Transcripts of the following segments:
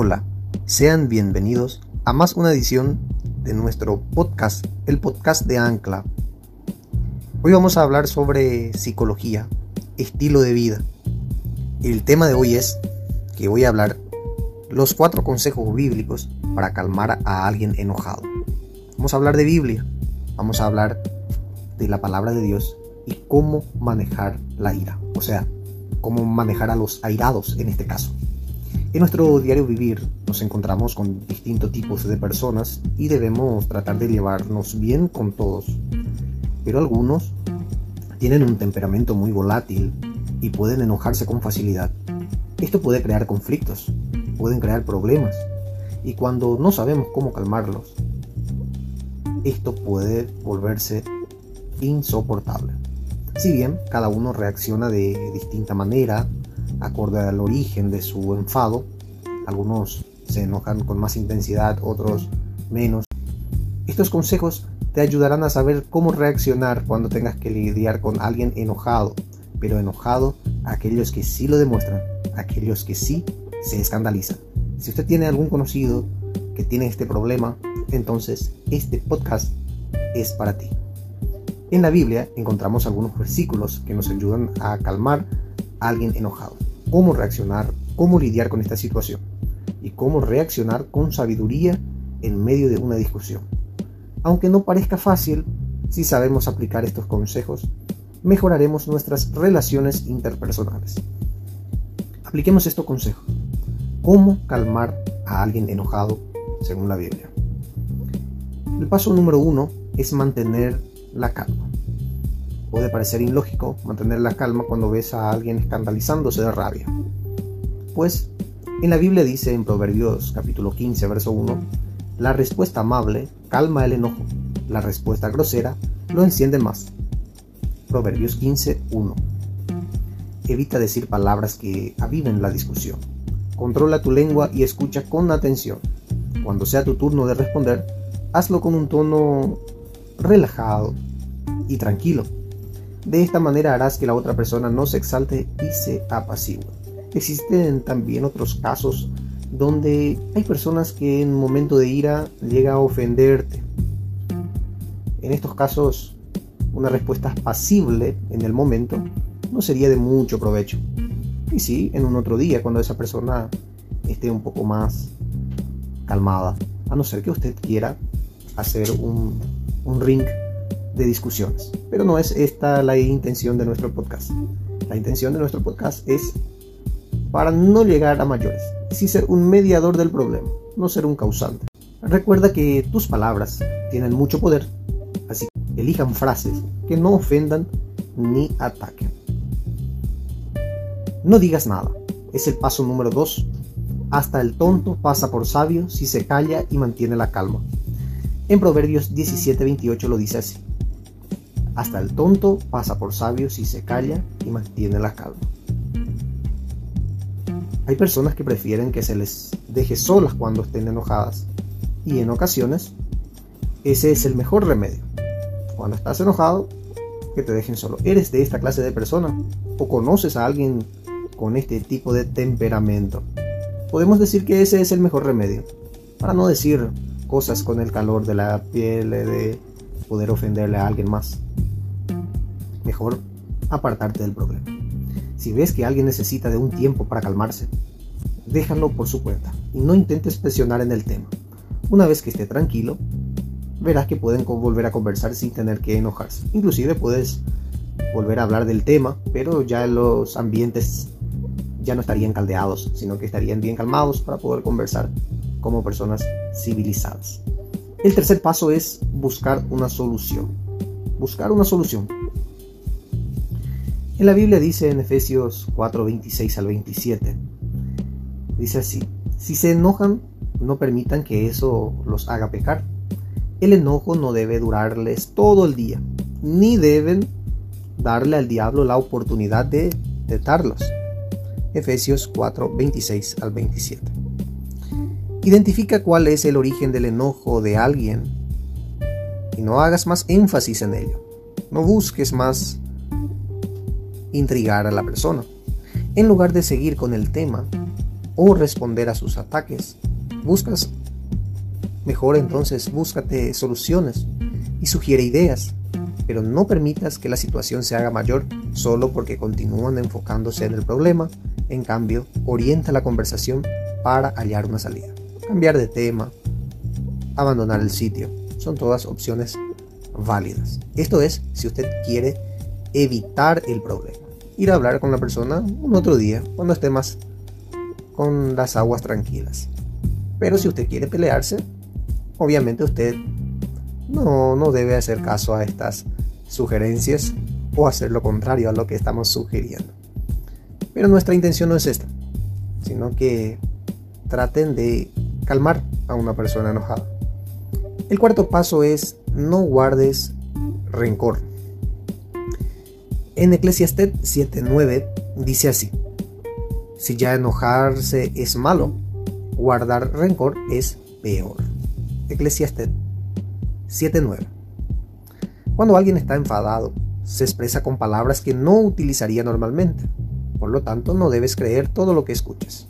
Hola, sean bienvenidos a más una edición de nuestro podcast, el podcast de Ancla. Hoy vamos a hablar sobre psicología, estilo de vida. El tema de hoy es que voy a hablar los cuatro consejos bíblicos para calmar a alguien enojado. Vamos a hablar de Biblia, vamos a hablar de la palabra de Dios y cómo manejar la ira, o sea, cómo manejar a los airados en este caso. En nuestro diario vivir nos encontramos con distintos tipos de personas y debemos tratar de llevarnos bien con todos. Pero algunos tienen un temperamento muy volátil y pueden enojarse con facilidad. Esto puede crear conflictos, pueden crear problemas y cuando no sabemos cómo calmarlos, esto puede volverse insoportable. Si bien cada uno reacciona de distinta manera, acorde al origen de su enfado, algunos se enojan con más intensidad, otros menos. Estos consejos te ayudarán a saber cómo reaccionar cuando tengas que lidiar con alguien enojado, pero enojado aquellos que sí lo demuestran, aquellos que sí se escandalizan. Si usted tiene algún conocido que tiene este problema, entonces este podcast es para ti. En la Biblia encontramos algunos versículos que nos ayudan a calmar a alguien enojado. Cómo reaccionar, cómo lidiar con esta situación y cómo reaccionar con sabiduría en medio de una discusión. Aunque no parezca fácil, si sabemos aplicar estos consejos, mejoraremos nuestras relaciones interpersonales. Apliquemos estos consejos. ¿Cómo calmar a alguien enojado según la Biblia? El paso número uno es mantener la calma. Puede parecer ilógico mantener la calma cuando ves a alguien escandalizándose de rabia. Pues en la Biblia dice en Proverbios capítulo 15, verso 1, la respuesta amable calma el enojo, la respuesta grosera lo enciende más. Proverbios 15, 1. Evita decir palabras que aviven la discusión. Controla tu lengua y escucha con atención. Cuando sea tu turno de responder, hazlo con un tono relajado y tranquilo. De esta manera harás que la otra persona no se exalte y se apacigüe. Existen también otros casos donde hay personas que en un momento de ira llega a ofenderte. En estos casos, una respuesta pasible en el momento no sería de mucho provecho. Y sí, en un otro día, cuando esa persona esté un poco más calmada, a no ser que usted quiera hacer un, un ring de discusiones. Pero no es esta la intención de nuestro podcast. La intención de nuestro podcast es para no llegar a mayores, sí ser un mediador del problema, no ser un causante. Recuerda que tus palabras tienen mucho poder, así que elijan frases que no ofendan ni ataquen. No digas nada, es el paso número 2. Hasta el tonto pasa por sabio si se calla y mantiene la calma. En Proverbios 17:28 lo dice así. Hasta el tonto pasa por sabio si se calla y mantiene la calma. Hay personas que prefieren que se les deje solas cuando estén enojadas y en ocasiones ese es el mejor remedio. Cuando estás enojado, que te dejen solo. ¿Eres de esta clase de persona o conoces a alguien con este tipo de temperamento? Podemos decir que ese es el mejor remedio. Para no decir cosas con el calor de la piel, de poder ofenderle a alguien más apartarte del problema. Si ves que alguien necesita de un tiempo para calmarse, déjalo por su cuenta y no intentes presionar en el tema. Una vez que esté tranquilo, verás que pueden volver a conversar sin tener que enojarse. Inclusive puedes volver a hablar del tema, pero ya los ambientes ya no estarían caldeados, sino que estarían bien calmados para poder conversar como personas civilizadas. El tercer paso es buscar una solución. Buscar una solución. En la Biblia dice en Efesios 4, 26 al 27, dice así, si se enojan, no permitan que eso los haga pecar. El enojo no debe durarles todo el día, ni deben darle al diablo la oportunidad de tentarlos. Efesios 4, 26 al 27. Identifica cuál es el origen del enojo de alguien y no hagas más énfasis en ello. No busques más intrigar a la persona. En lugar de seguir con el tema, o responder a sus ataques. Buscas mejor entonces, búscate soluciones y sugiere ideas, pero no permitas que la situación se haga mayor solo porque continúan enfocándose en el problema. En cambio, orienta la conversación para hallar una salida. Cambiar de tema, abandonar el sitio, son todas opciones válidas. Esto es si usted quiere evitar el problema. Ir a hablar con la persona un otro día, cuando esté más con las aguas tranquilas. Pero si usted quiere pelearse, obviamente usted no, no debe hacer caso a estas sugerencias o hacer lo contrario a lo que estamos sugiriendo. Pero nuestra intención no es esta, sino que traten de calmar a una persona enojada. El cuarto paso es no guardes rencor. En Eclesiastés 7:9 dice así: Si ya enojarse es malo, guardar rencor es peor. Eclesiastés 7:9. Cuando alguien está enfadado, se expresa con palabras que no utilizaría normalmente. Por lo tanto, no debes creer todo lo que escuches.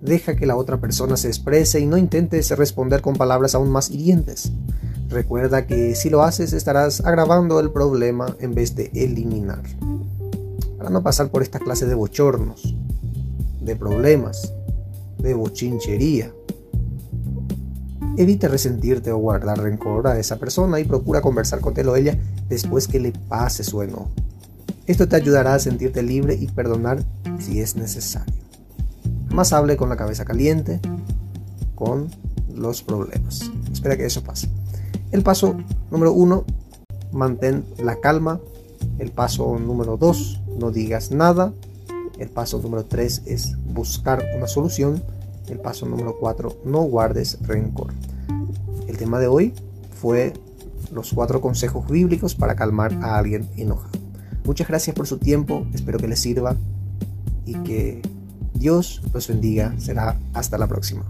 Deja que la otra persona se exprese y no intentes responder con palabras aún más hirientes. Recuerda que si lo haces estarás agravando el problema en vez de eliminar. Para no pasar por esta clase de bochornos, de problemas, de bochinchería. Evita resentirte o guardar rencor a esa persona y procura conversar con él o ella después que le pase su enojo. Esto te ayudará a sentirte libre y perdonar si es necesario. Más hable con la cabeza caliente, con los problemas. Espera que eso pase. El paso número uno, mantén la calma. El paso número dos, no digas nada. El paso número tres es buscar una solución. El paso número cuatro, no guardes rencor. El tema de hoy fue los cuatro consejos bíblicos para calmar a alguien enojado. Muchas gracias por su tiempo, espero que les sirva y que Dios los bendiga. Será hasta la próxima.